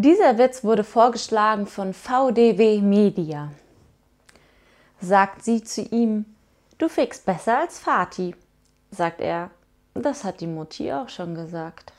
Dieser Witz wurde vorgeschlagen von VDW Media. Sagt sie zu ihm, du fickst besser als Vati. Sagt er, das hat die Mutti auch schon gesagt.